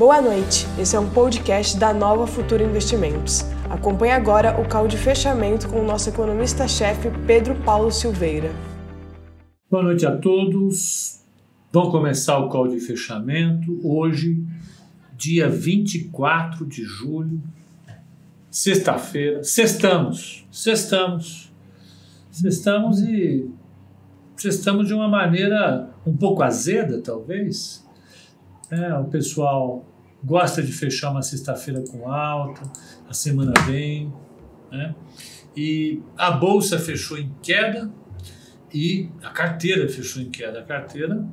Boa noite, esse é um podcast da Nova Futura Investimentos. Acompanhe agora o call de fechamento com o nosso economista-chefe Pedro Paulo Silveira. Boa noite a todos. Vamos começar o call de fechamento hoje, dia 24 de julho, sexta-feira. Sextamos, sextamos, sextamos e sextamos de uma maneira um pouco azeda, talvez. É, o pessoal gosta de fechar uma sexta-feira com alta, a semana vem, né? E a bolsa fechou em queda e a carteira fechou em queda. A carteira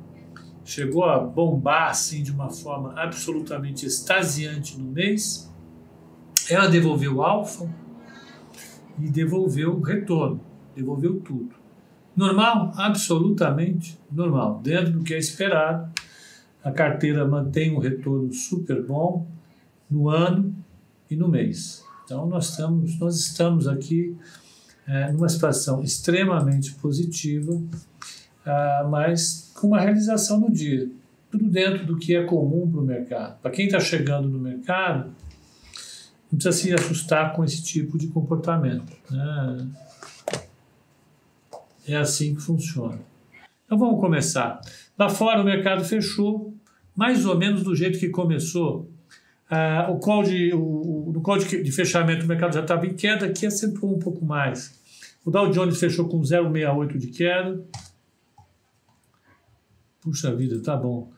chegou a bombar assim de uma forma absolutamente extasiante no mês. Ela devolveu alfa e devolveu retorno, devolveu tudo. Normal? Absolutamente normal, dentro do que é esperado a carteira mantém um retorno super bom no ano e no mês. Então nós estamos, nós estamos aqui é, numa situação extremamente positiva, ah, mas com uma realização no dia. Tudo dentro do que é comum para o mercado. Para quem está chegando no mercado, não precisa se assustar com esse tipo de comportamento. Né? É assim que funciona. Então vamos começar. Lá fora o mercado fechou mais ou menos do jeito que começou. Ah, o de, o, no call de, fechamento o mercado já estava em queda, aqui acentuou um pouco mais. O Dow Jones fechou com 0,68 de queda. Puxa vida, tá bom.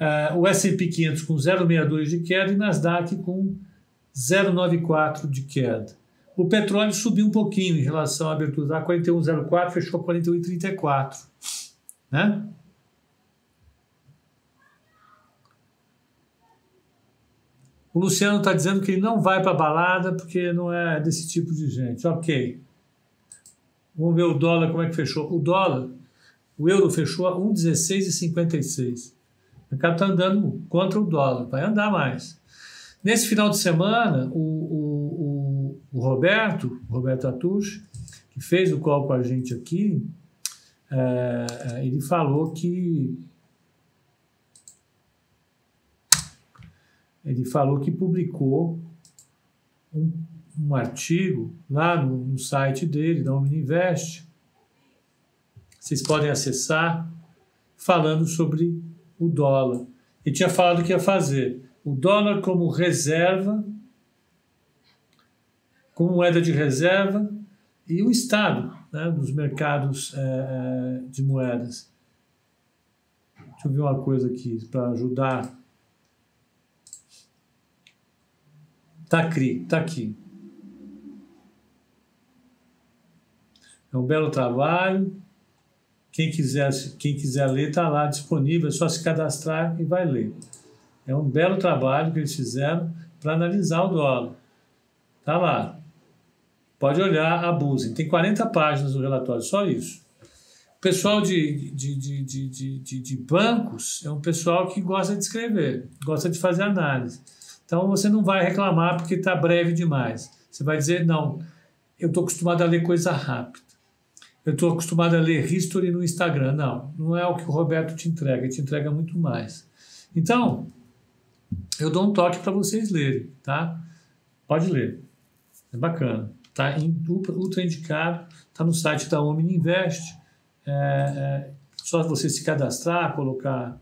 Ah, o S&P 500 com 0,62 de queda e Nasdaq com 0,94 de queda. O petróleo subiu um pouquinho em relação à abertura, tá? 41,04, fechou 41,34. Né? O Luciano está dizendo que ele não vai para balada porque não é desse tipo de gente. Ok. Vamos ver o dólar como é que fechou. O dólar, o euro fechou a 1,1656. O mercado está andando contra o dólar, vai andar mais. Nesse final de semana, o, o, o, o Roberto, Roberto Atush, que fez o call com a gente aqui, é, ele falou que ele falou que publicou um, um artigo lá no, no, site dele, da Omniinvest. Vocês podem acessar, falando sobre o dólar. Ele tinha falado que ia fazer o dólar como reserva, como moeda de reserva, e o Estado né, dos mercados é, de moedas. Deixa eu ver uma coisa aqui para ajudar Está aqui, tá aqui. É um belo trabalho. Quem quiser, quem quiser ler, está lá disponível, é só se cadastrar e vai ler. É um belo trabalho que eles fizeram para analisar o dólar. Está lá. Pode olhar, abusem. Tem 40 páginas no relatório, só isso. O pessoal de, de, de, de, de bancos é um pessoal que gosta de escrever, gosta de fazer análise. Então você não vai reclamar porque está breve demais. Você vai dizer, não, eu estou acostumado a ler coisa rápida. Eu estou acostumado a ler history no Instagram. Não, não é o que o Roberto te entrega, ele te entrega muito mais. Então, eu dou um toque para vocês lerem, tá? Pode ler. É bacana. Está ultra indicado, está no site da Omni Invest. É, é, só você se cadastrar, colocar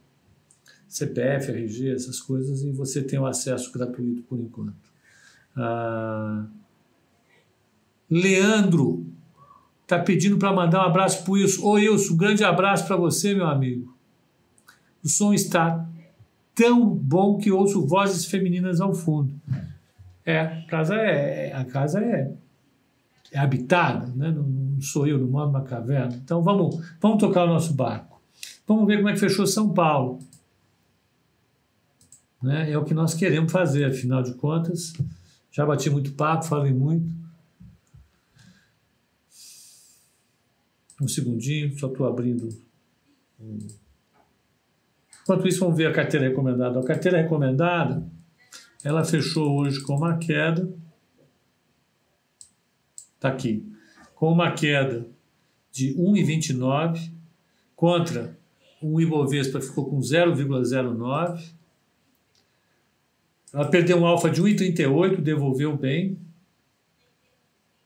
CPF, RG, essas coisas, e você tem o acesso gratuito por enquanto. Ah, Leandro está pedindo para mandar um abraço para o Wilson. Ô Wilson, um grande abraço para você, meu amigo. O som está tão bom que ouço vozes femininas ao fundo. É, a casa é, a casa é, é habitada, né? não, não sou eu, não moro numa caverna. Então vamos, vamos tocar o nosso barco. Vamos ver como é que fechou São Paulo. Né? É o que nós queremos fazer, afinal de contas. Já bati muito papo, falei muito. Um segundinho, só estou abrindo. Enquanto isso, vamos ver a carteira recomendada. A carteira recomendada, ela fechou hoje com uma queda. Está aqui. Com uma queda de 1,29 contra um Ibovespa ficou com 0,09 Ela perdeu um alfa de 1,38, devolveu bem.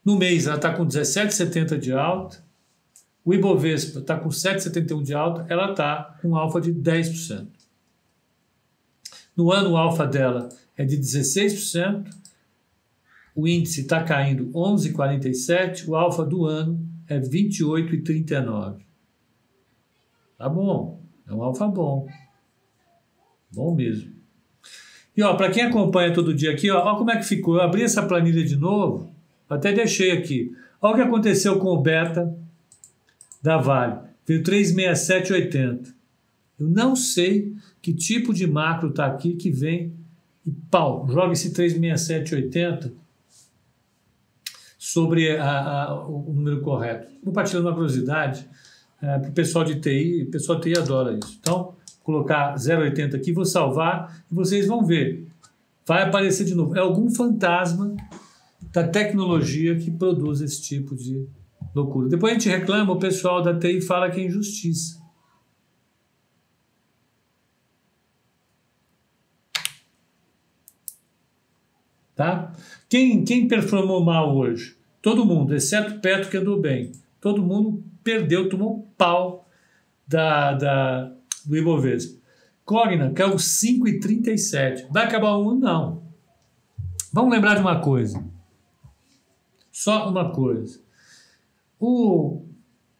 No mês ela está com 17,70 de alta. O Ibovespa está com 7,71 de alta, ela está com um alfa de 10%. No ano, o alfa dela é de 16%, o índice está caindo 11,47%, o alfa do ano é 28,39%. Tá bom, é um alfa bom. Bom mesmo. E ó, para quem acompanha todo dia aqui, ó, ó como é que ficou. Eu abri essa planilha de novo, até deixei aqui. Olha o que aconteceu com o beta da Vale. Veio 367,80. Eu não sei que tipo de macro está aqui que vem e pau, joga esse 367,80 sobre a, a, o número correto. Compartilhando uma curiosidade é, para o pessoal de TI, o pessoal de TI adora isso. Então, colocar 0,80 aqui, vou salvar e vocês vão ver. Vai aparecer de novo. É algum fantasma da tecnologia que produz esse tipo de loucura. Depois a gente reclama, o pessoal da TI fala que é injustiça. Tá? Quem, quem performou mal hoje? Todo mundo, exceto Petro que andou bem. Todo mundo perdeu, tomou pau da, da, do Ibovespa. Cogna caiu 5,37. Vai acabar o mundo? Não. Vamos lembrar de uma coisa. Só uma coisa. O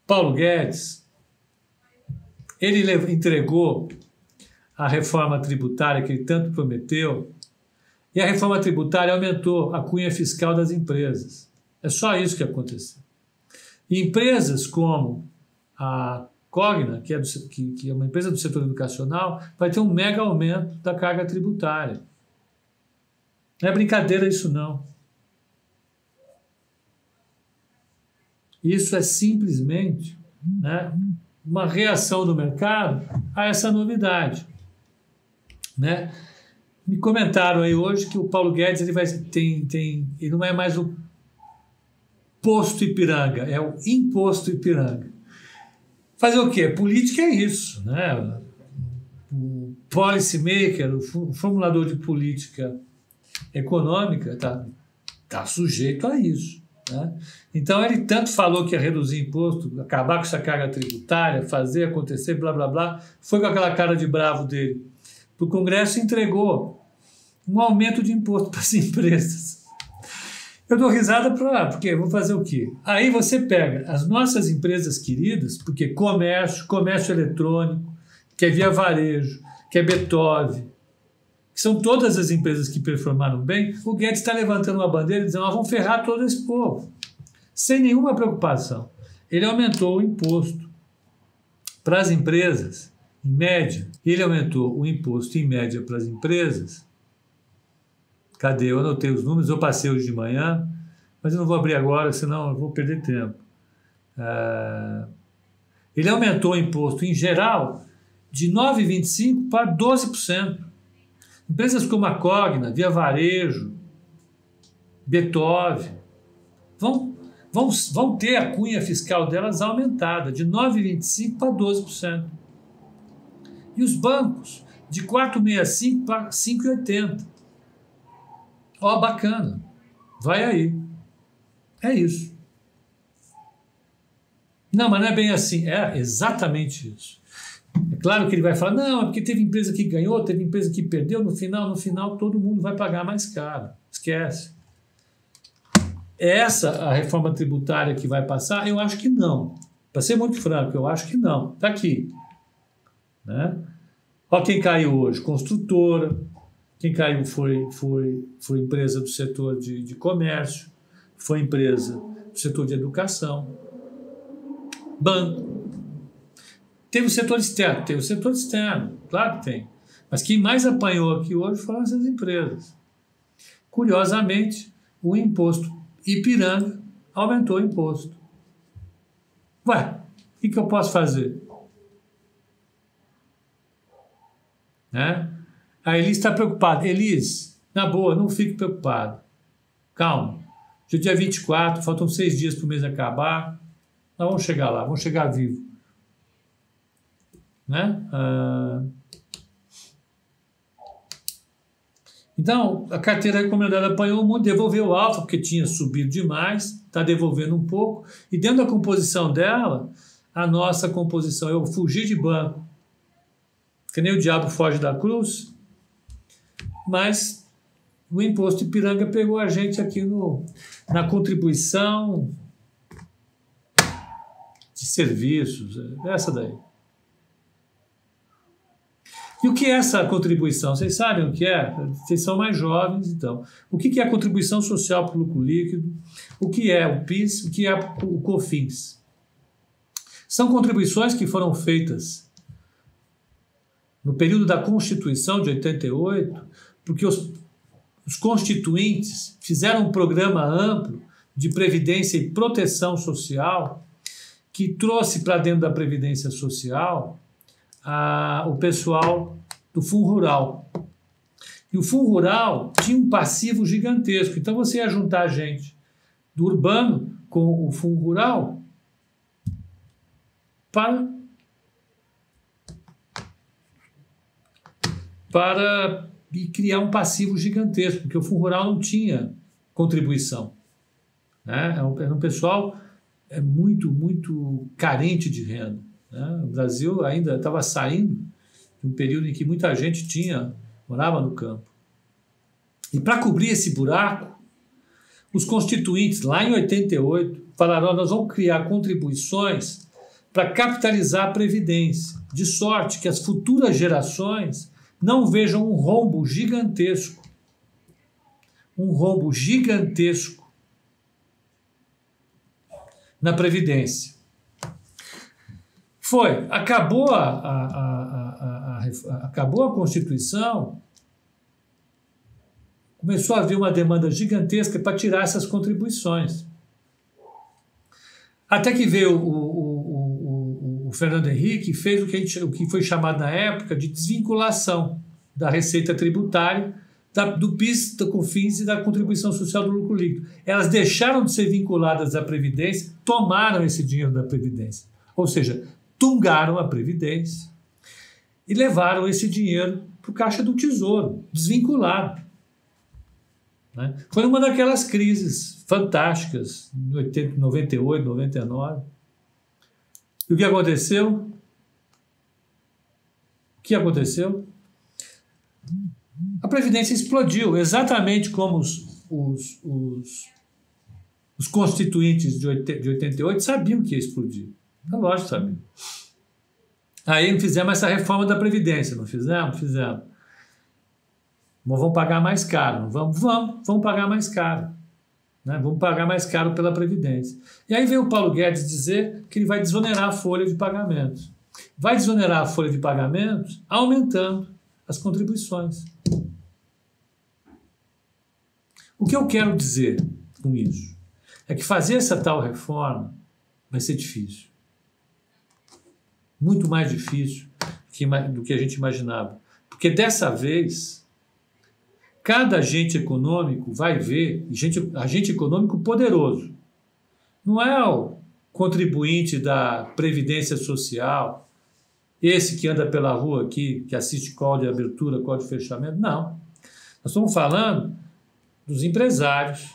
Paulo Guedes, ele entregou a reforma tributária que ele tanto prometeu, e a reforma tributária aumentou a cunha fiscal das empresas. É só isso que aconteceu. Empresas como a Cogna, que é, do, que, que é uma empresa do setor educacional, vai ter um mega aumento da carga tributária. Não é brincadeira isso não. Isso é simplesmente né, uma reação do mercado a essa novidade. Né? Me comentaram aí hoje que o Paulo Guedes ele vai, tem, tem, ele não é mais o posto Ipiranga, é o imposto Ipiranga. Fazer o quê? Política é isso, né? O policy maker, o formulador de política econômica está tá sujeito a isso. Né? Então ele tanto falou que ia reduzir imposto, acabar com essa carga tributária, fazer acontecer, blá blá blá, foi com aquela cara de bravo dele. O Congresso entregou um aumento de imposto para as empresas. Eu dou risada para porque vou fazer o quê? Aí você pega as nossas empresas queridas, porque comércio, comércio eletrônico, que é via varejo, que é Beethoven, que são todas as empresas que performaram bem, o Guedes está levantando uma bandeira e dizendo: nós vamos ferrar todo esse povo, sem nenhuma preocupação. Ele aumentou o imposto para as empresas, em média, ele aumentou o imposto em média para as empresas Cadê? Eu anotei os números, eu passei hoje de manhã, mas eu não vou abrir agora, senão eu vou perder tempo. É... Ele aumentou o imposto em geral de 9,25% para 12%. Empresas como a Cogna, Via Varejo, Beethoven, vão, vão, vão ter a cunha fiscal delas aumentada de 9,25% para 12%. E os bancos, de 4,65% para 5,80%. Ó, oh, bacana. Vai aí. É isso. Não, mas não é bem assim. É exatamente isso. É claro que ele vai falar, não, é porque teve empresa que ganhou, teve empresa que perdeu, no final, no final, todo mundo vai pagar mais caro. Esquece. Essa a reforma tributária que vai passar? Eu acho que não. Para ser muito franco, eu acho que não. Está aqui. Né? Olha quem caiu hoje: construtora, quem caiu foi, foi, foi empresa do setor de, de comércio, foi empresa do setor de educação, banco. Teve o setor externo, teve o setor externo, claro que tem. Mas quem mais apanhou aqui hoje foram essas empresas. Curiosamente, o imposto Ipiranga aumentou o imposto. Ué, o que, que eu posso fazer? Né? A Elis está preocupada. Elis, na boa, não fique preocupado. Calma. Hoje é dia 24, faltam seis dias para o mês acabar. Nós vamos chegar lá, vamos chegar vivo. Né? Ah, Então, a carteira recomendada apanhou muito, devolveu o alfa, porque tinha subido demais, está devolvendo um pouco. E dentro da composição dela, a nossa composição, eu fugi de banco, que nem o diabo foge da cruz, mas o imposto de piranga pegou a gente aqui no, na contribuição de serviços, essa daí. E o que é essa contribuição? Vocês sabem o que é? Vocês são mais jovens, então. O que é a contribuição social para o lucro líquido? O que é o PIS? O que é o COFINS? São contribuições que foram feitas no período da Constituição de 88, porque os, os constituintes fizeram um programa amplo de previdência e proteção social que trouxe para dentro da previdência social a, o pessoal do Fundo Rural. E o Fundo Rural tinha um passivo gigantesco. Então você ia juntar gente do urbano com o Fundo Rural para para criar um passivo gigantesco, porque o Fundo Rural não tinha contribuição. Né? Era um pessoal é muito, muito carente de renda. Né? O Brasil ainda estava saindo de um período em que muita gente tinha morava no campo. E para cobrir esse buraco, os constituintes, lá em 88, falaram: nós vamos criar contribuições para capitalizar a Previdência, de sorte que as futuras gerações não vejam um rombo gigantesco. Um rombo gigantesco na Previdência. Foi, acabou a, a, a, acabou a Constituição, começou a haver uma demanda gigantesca para tirar essas contribuições. Até que veio o Fernando Henrique fez o que, gente, o que foi chamado na época de desvinculação da receita tributária da, do PIS, da COFINS e da contribuição social do lucro líquido. Elas deixaram de ser vinculadas à Previdência, tomaram esse dinheiro da Previdência. Ou seja, tungaram a Previdência e levaram esse dinheiro para o Caixa do Tesouro, desvinculado. Né? Foi uma daquelas crises fantásticas, em 80, 98, 99. E o que aconteceu? O que aconteceu? A Previdência explodiu, exatamente como os, os, os, os constituintes de 88 sabiam que ia explodir. É lógico, sabe? Aí fizemos essa reforma da Previdência, não fizemos? Fizemos. Mas vamos pagar mais caro. Vamos, vamos, vamos pagar mais caro. Né? Vamos pagar mais caro pela Previdência. E aí veio o Paulo Guedes dizer que ele vai desonerar a folha de pagamentos. Vai desonerar a folha de pagamentos aumentando as contribuições. O que eu quero dizer com isso é que fazer essa tal reforma vai ser difícil muito mais difícil do que a gente imaginava. Porque dessa vez, cada agente econômico vai ver, agente, agente econômico poderoso, não é o contribuinte da Previdência Social, esse que anda pela rua aqui, que assiste call de abertura, call de fechamento, não. Nós estamos falando dos empresários,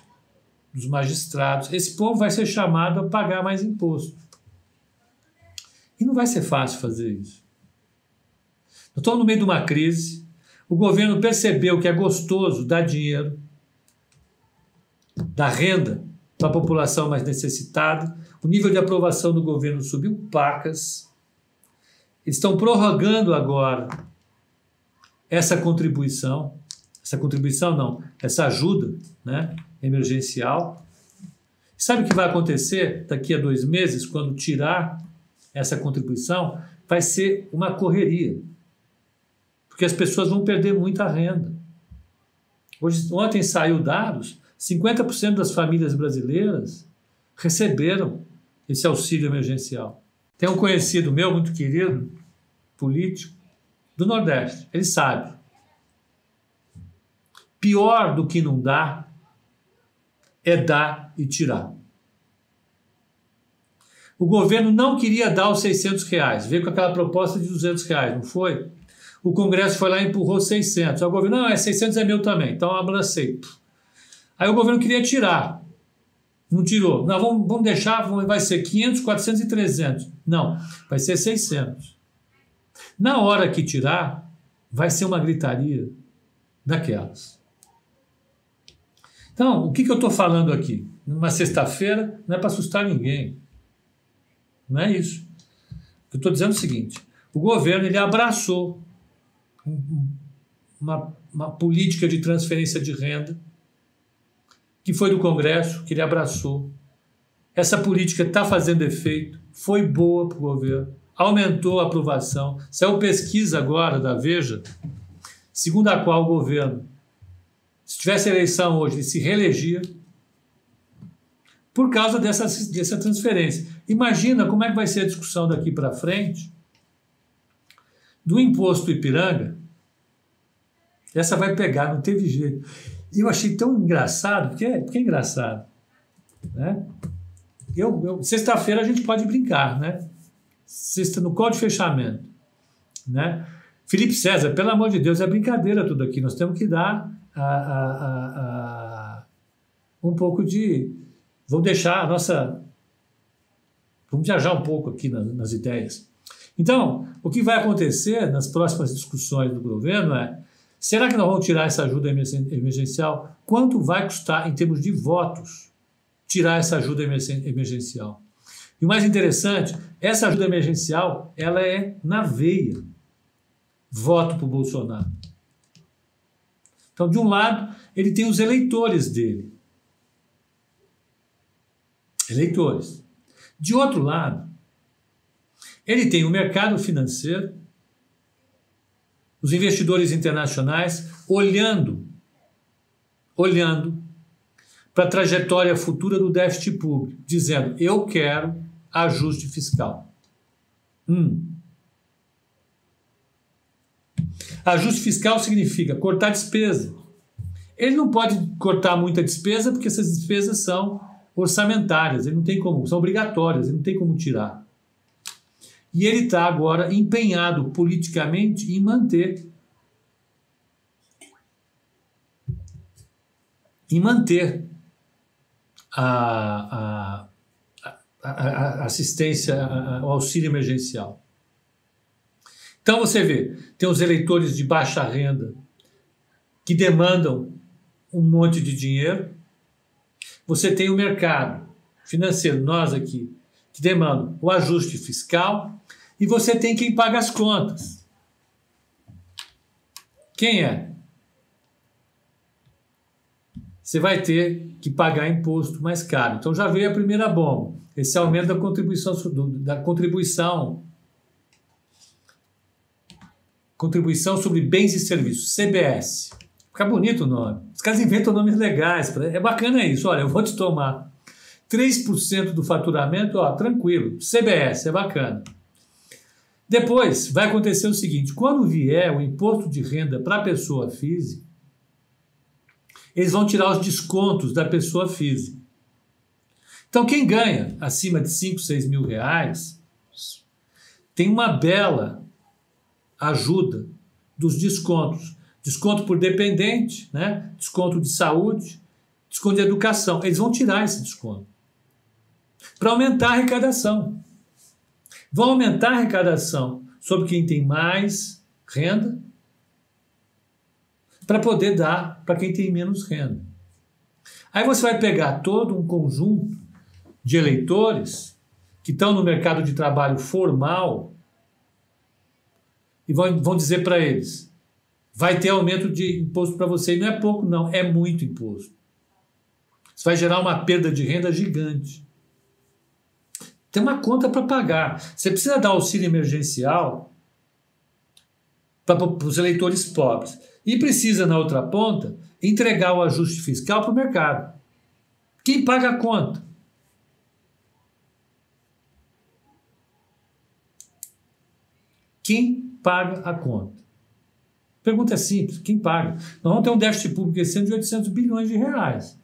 dos magistrados. Esse povo vai ser chamado a pagar mais imposto. E não vai ser fácil fazer isso. Nós estamos no meio de uma crise, o governo percebeu que é gostoso dar dinheiro, dar renda para a população mais necessitada, o nível de aprovação do governo subiu pacas, eles estão prorrogando agora essa contribuição, essa contribuição não, essa ajuda né, emergencial. Sabe o que vai acontecer daqui a dois meses, quando tirar essa contribuição, vai ser uma correria. Porque as pessoas vão perder muita renda. Hoje, ontem saiu dados, 50% das famílias brasileiras receberam esse auxílio emergencial. Tem um conhecido meu, muito querido, político, do Nordeste. Ele sabe. Pior do que não dar é dar e tirar. O governo não queria dar os 600 reais, veio com aquela proposta de 200 reais, não foi? O Congresso foi lá e empurrou 600. Aí o governo, não, é 600 é meu também, então abracei. Aí o governo queria tirar. Não tirou. Não, vamos, vamos deixar, vai ser 500, 400 e 300. Não, vai ser 600. Na hora que tirar, vai ser uma gritaria daquelas. Então, o que, que eu estou falando aqui? Numa sexta-feira, não é para assustar ninguém. Não é isso. Eu estou dizendo é o seguinte: o governo ele abraçou uma, uma política de transferência de renda que foi do Congresso, que ele abraçou. Essa política está fazendo efeito, foi boa para o governo, aumentou a aprovação. Saiu pesquisa agora da Veja, segundo a qual o governo, se tivesse eleição hoje, ele se reelegia por causa dessa, dessa transferência. Imagina como é que vai ser a discussão daqui para frente do imposto Ipiranga. Essa vai pegar, não teve jeito. E eu achei tão engraçado, porque é, porque é engraçado. Né? Eu, eu Sexta-feira a gente pode brincar, né? Sexta, no código de fechamento. Né? Felipe César, pelo amor de Deus, é brincadeira tudo aqui. Nós temos que dar a, a, a, um pouco de. Vamos deixar a nossa. Vamos viajar um pouco aqui nas, nas ideias. Então, o que vai acontecer nas próximas discussões do governo é Será que nós vamos tirar essa ajuda emergencial? Quanto vai custar, em termos de votos, tirar essa ajuda emergencial? E o mais interessante, essa ajuda emergencial, ela é na veia. Voto para o Bolsonaro. Então, de um lado, ele tem os eleitores dele. Eleitores. De outro lado, ele tem o mercado financeiro os investidores internacionais olhando, olhando para a trajetória futura do déficit público, dizendo: eu quero ajuste fiscal. Hum. Ajuste fiscal significa cortar despesa. Ele não pode cortar muita despesa porque essas despesas são orçamentárias, ele não tem como, são obrigatórias, ele não tem como tirar. E ele está agora empenhado politicamente em manter em manter a, a, a, assistência, o auxílio emergencial. Então você vê, tem os eleitores de baixa renda que demandam um monte de dinheiro. Você tem o mercado financeiro, nós aqui, que demandam o ajuste fiscal e você tem quem paga as contas. Quem é? Você vai ter que pagar imposto mais caro. Então já veio a primeira bomba. Esse aumento da contribuição da contribuição contribuição sobre bens e serviços, CBS. Fica bonito o nome. Os caras inventam nomes legais. É bacana isso. Olha, eu vou te tomar 3% do faturamento, ó, tranquilo. CBS, é bacana. Depois vai acontecer o seguinte: quando vier o imposto de renda para a pessoa física, eles vão tirar os descontos da pessoa física. Então, quem ganha acima de 5, 6 mil reais tem uma bela ajuda dos descontos. Desconto por dependente, né? desconto de saúde, desconto de educação. Eles vão tirar esse desconto para aumentar a arrecadação vão aumentar a arrecadação sobre quem tem mais renda para poder dar para quem tem menos renda. Aí você vai pegar todo um conjunto de eleitores que estão no mercado de trabalho formal e vão, vão dizer para eles: vai ter aumento de imposto para você. E não é pouco, não, é muito imposto. Isso vai gerar uma perda de renda gigante. Tem uma conta para pagar. Você precisa dar auxílio emergencial para os eleitores pobres. E precisa, na outra ponta, entregar o ajuste fiscal para o mercado. Quem paga a conta? Quem paga a conta? Pergunta é simples: quem paga? Nós vamos ter um déficit público esse ano de 800 bilhões de reais.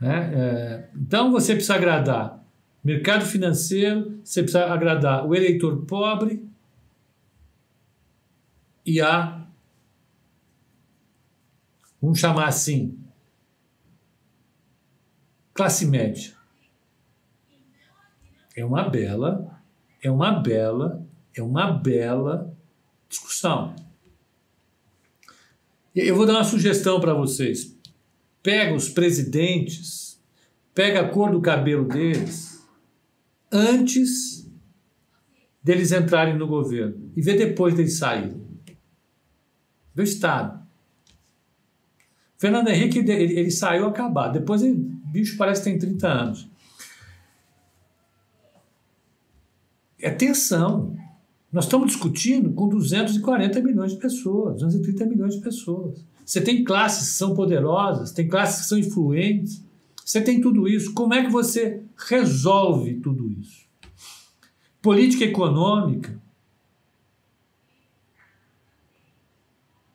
Né? É, então você precisa agradar mercado financeiro, você precisa agradar o eleitor pobre e a, vamos chamar assim, classe média. É uma bela, é uma bela, é uma bela discussão. Eu vou dar uma sugestão para vocês. Pega os presidentes, pega a cor do cabelo deles antes deles entrarem no governo e vê depois deles saírem. Vê o Estado. Fernando Henrique, ele, ele saiu acabado. Depois, o bicho parece que tem 30 anos. É tensão. Nós estamos discutindo com 240 milhões de pessoas, 230 milhões de pessoas. Você tem classes que são poderosas, tem classes que são influentes. Você tem tudo isso. Como é que você resolve tudo isso? Política econômica,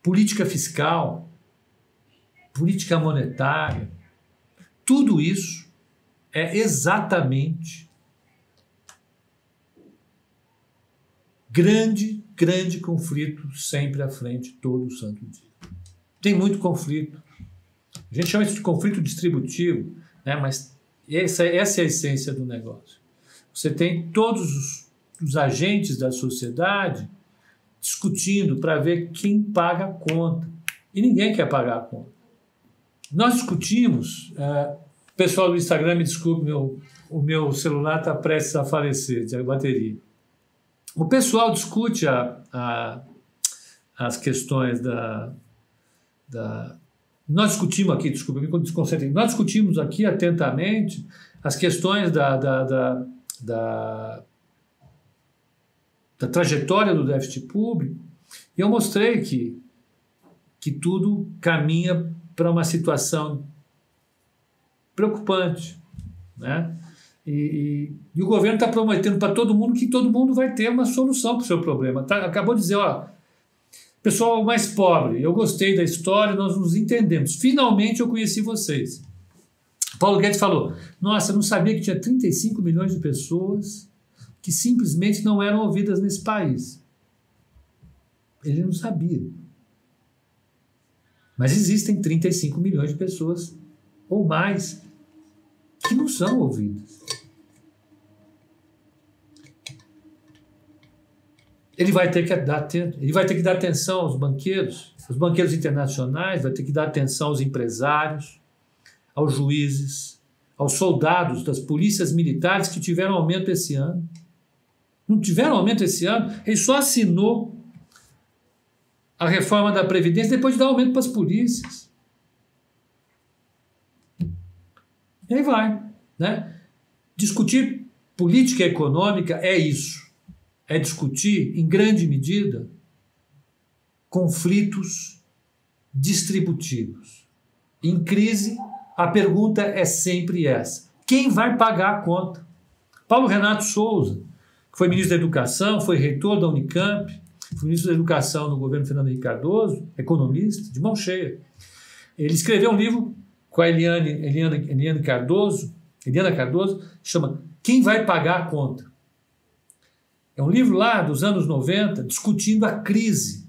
política fiscal, política monetária, tudo isso é exatamente grande, grande conflito sempre à frente todo santo dia. Tem muito conflito. A gente chama isso de conflito distributivo, né? mas essa, essa é a essência do negócio. Você tem todos os, os agentes da sociedade discutindo para ver quem paga a conta. E ninguém quer pagar a conta. Nós discutimos, é, pessoal do Instagram me desculpe, meu, o meu celular está prestes a falecer de bateria. O pessoal discute a, a, as questões da, da. Nós discutimos aqui, desculpa, me desconcentrei. Nós discutimos aqui atentamente as questões da, da, da, da, da trajetória do déficit público e eu mostrei que, que tudo caminha para uma situação preocupante. Né? E, e, e o governo está prometendo para todo mundo que todo mundo vai ter uma solução para o seu problema. Tá, acabou de dizer, ó, pessoal mais pobre, eu gostei da história, nós nos entendemos. Finalmente eu conheci vocês. Paulo Guedes falou: Nossa, eu não sabia que tinha 35 milhões de pessoas que simplesmente não eram ouvidas nesse país. Ele não sabia. Mas existem 35 milhões de pessoas ou mais que não são ouvidas. Ele vai ter que dar, ele vai ter que dar atenção aos banqueiros, os banqueiros internacionais, vai ter que dar atenção aos empresários, aos juízes, aos soldados das polícias militares que tiveram aumento esse ano. Não tiveram aumento esse ano, ele só assinou a reforma da Previdência depois de dar aumento para as polícias. E aí vai. Né? Discutir política econômica é isso. É discutir, em grande medida, conflitos distributivos. Em crise, a pergunta é sempre essa: quem vai pagar a conta? Paulo Renato Souza, que foi ministro da Educação, foi reitor da Unicamp, foi ministro da Educação no governo Fernando Henrique Cardoso, economista, de mão cheia. Ele escreveu um livro com a Eliane, Eliane, Eliane Cardoso, Eliana Cardoso, chama Quem vai pagar a conta? É um livro lá dos anos 90 discutindo a crise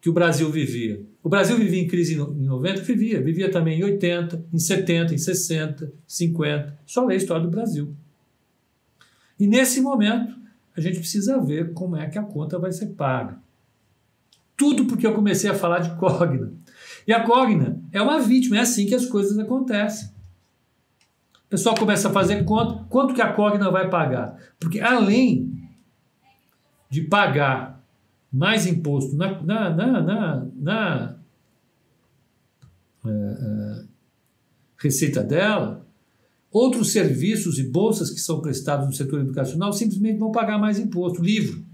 que o Brasil vivia. O Brasil vivia em crise em 90, vivia, vivia também em 80, em 70, em 60, 50. Só ler a história do Brasil. E nesse momento, a gente precisa ver como é que a conta vai ser paga. Tudo porque eu comecei a falar de Cogna. E a Cogna é uma vítima, é assim que as coisas acontecem. O pessoal começa a fazer conta, quanto que a Cogna vai pagar? Porque além de pagar mais imposto na, na, na, na, na é, é, receita dela, outros serviços e bolsas que são prestados no setor educacional simplesmente vão pagar mais imposto. Livro.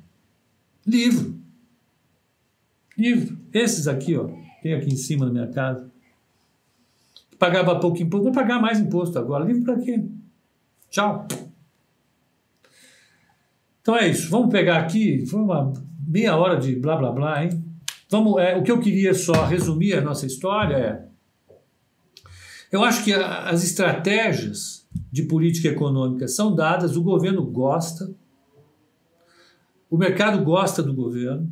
Livro. Livro. Esses aqui, ó, tem aqui em cima na minha casa pagava pouco imposto, vai pagar mais imposto agora. Livre para quê? Tchau. Então é isso. Vamos pegar aqui, foi uma meia hora de blá blá blá, hein? Vamos, é, o que eu queria só resumir a nossa história é. Eu acho que a, as estratégias de política econômica são dadas, o governo gosta, o mercado gosta do governo,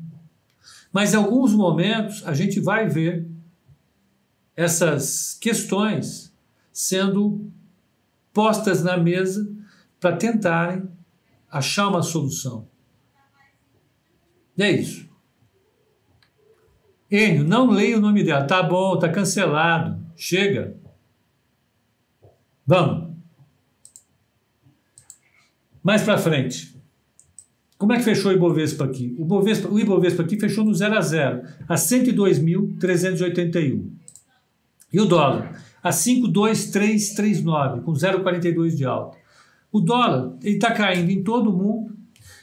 Mas em alguns momentos a gente vai ver essas questões sendo postas na mesa para tentarem achar uma solução. E é isso. Enio, não leia o nome dela. Tá bom, tá cancelado. Chega. Vamos. Mais para frente. Como é que fechou o Ibovespa aqui? O, Ibovespa, o Ibovespa aqui fechou no 0 a 0, a 102.381. E o dólar? A 52339, com 0,42 de alta. O dólar está caindo em todo o mundo,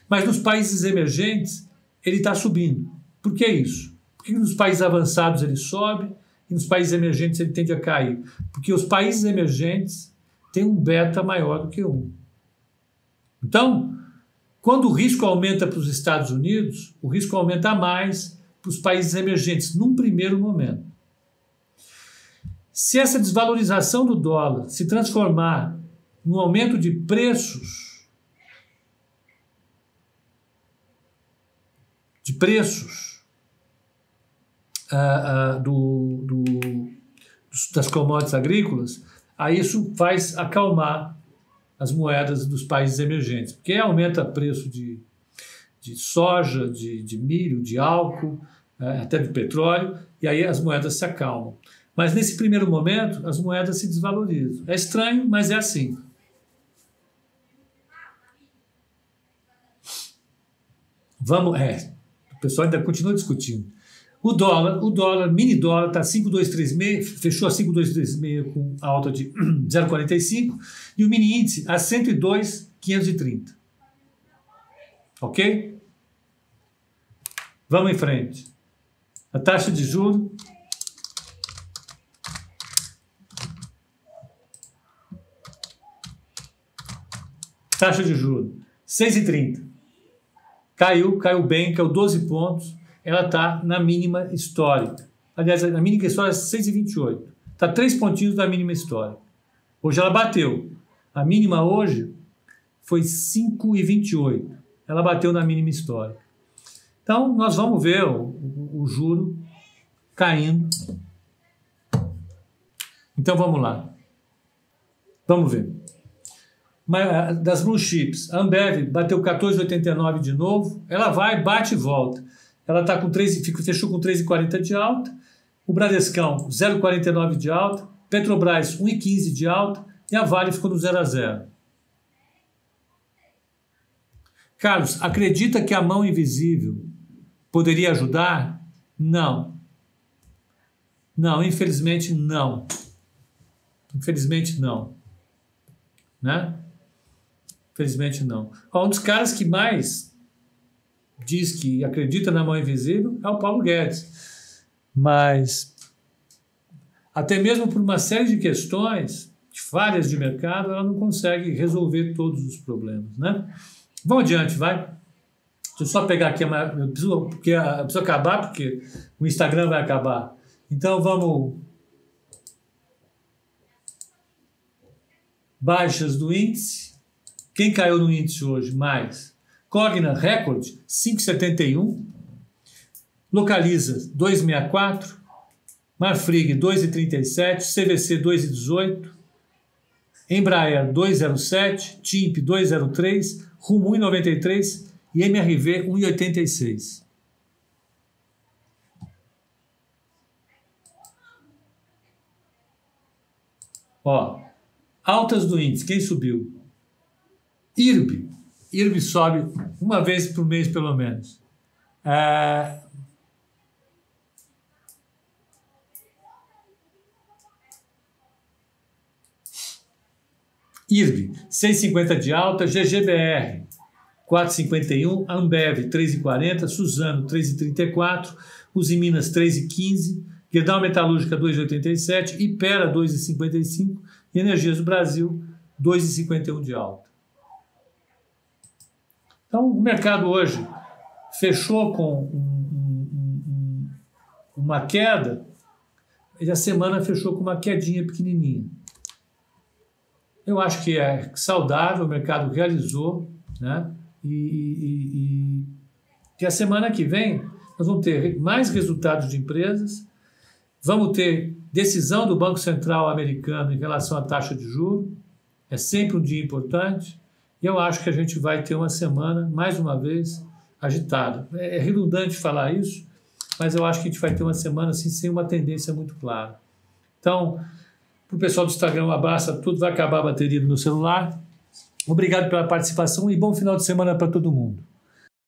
mas nos países emergentes ele está subindo. Por que isso? Porque nos países avançados ele sobe e nos países emergentes ele tende a cair. Porque os países emergentes têm um beta maior do que um. Então, quando o risco aumenta para os Estados Unidos, o risco aumenta mais para os países emergentes, num primeiro momento. Se essa desvalorização do dólar se transformar num aumento de preços, de preços uh, uh, do, do, das commodities agrícolas, aí isso faz acalmar as moedas dos países emergentes, porque aumenta o preço de, de soja, de, de milho, de álcool, é, até de petróleo, e aí as moedas se acalmam. Mas nesse primeiro momento, as moedas se desvalorizam. É estranho, mas é assim. Vamos, é, o pessoal ainda continua discutindo. O dólar, o dólar, mini dólar está 5,236, fechou a 5,236 com alta de 0,45 e o mini índice a 102,530. Ok? Vamos em frente. A taxa de juros Taxa de juros 6,30. Caiu, caiu bem, caiu 12 pontos ela está na mínima histórica. Aliás, a mínima histórica é 6,28. Está três pontinhos da mínima histórica. Hoje ela bateu. A mínima hoje foi 5,28. Ela bateu na mínima histórica. Então, nós vamos ver o, o, o juro caindo. Então, vamos lá. Vamos ver. Das blue chips, a Ambev bateu 14,89 de novo. Ela vai, bate e volta. Ela tá com 3, fechou com 3,40 de alta. O Bradescão, 0,49 de alta. Petrobras, 1,15 de alta. E a Vale ficou no 0 a 0. Carlos, acredita que a mão invisível poderia ajudar? Não. Não, infelizmente não. Infelizmente não. Né? Infelizmente não. Um dos caras que mais diz que acredita na mão invisível é o Paulo Guedes. Mas, até mesmo por uma série de questões, falhas de mercado, ela não consegue resolver todos os problemas. Né? Vamos adiante, vai. Deixa eu só pegar aqui, eu preciso, porque, eu preciso acabar, porque o Instagram vai acabar. Então vamos. Baixas do índice. Quem caiu no índice hoje? Mais. Cogna Record 571, Localiza 264, Marfrig 237, CVC 218, Embraer 207, TIMP 203, Rumo 193 e MRV 186. Ó, altas do índice, quem subiu? IRB IRB sobe uma vez por mês, pelo menos. É... IRB, 6,50 de alta, GGBR, 4,51, Ambev, 3,40, Suzano, 3,34, Usiminas, 3,15, Gerdau Metalúrgica, 2,87, Ipera, 2,55 e Energias do Brasil, 2,51 de alta. Então, o mercado hoje fechou com um, um, um, uma queda, e a semana fechou com uma quedinha pequenininha. Eu acho que é saudável, o mercado realizou, né? E, e, e, e a semana que vem nós vamos ter mais resultados de empresas, vamos ter decisão do Banco Central americano em relação à taxa de juros, é sempre um dia importante, e eu acho que a gente vai ter uma semana, mais uma vez, agitada. É, é redundante falar isso, mas eu acho que a gente vai ter uma semana assim, sem uma tendência muito clara. Então, para o pessoal do Instagram, um abraço a tudo, vai acabar a bateria meu celular. Obrigado pela participação e bom final de semana para todo mundo.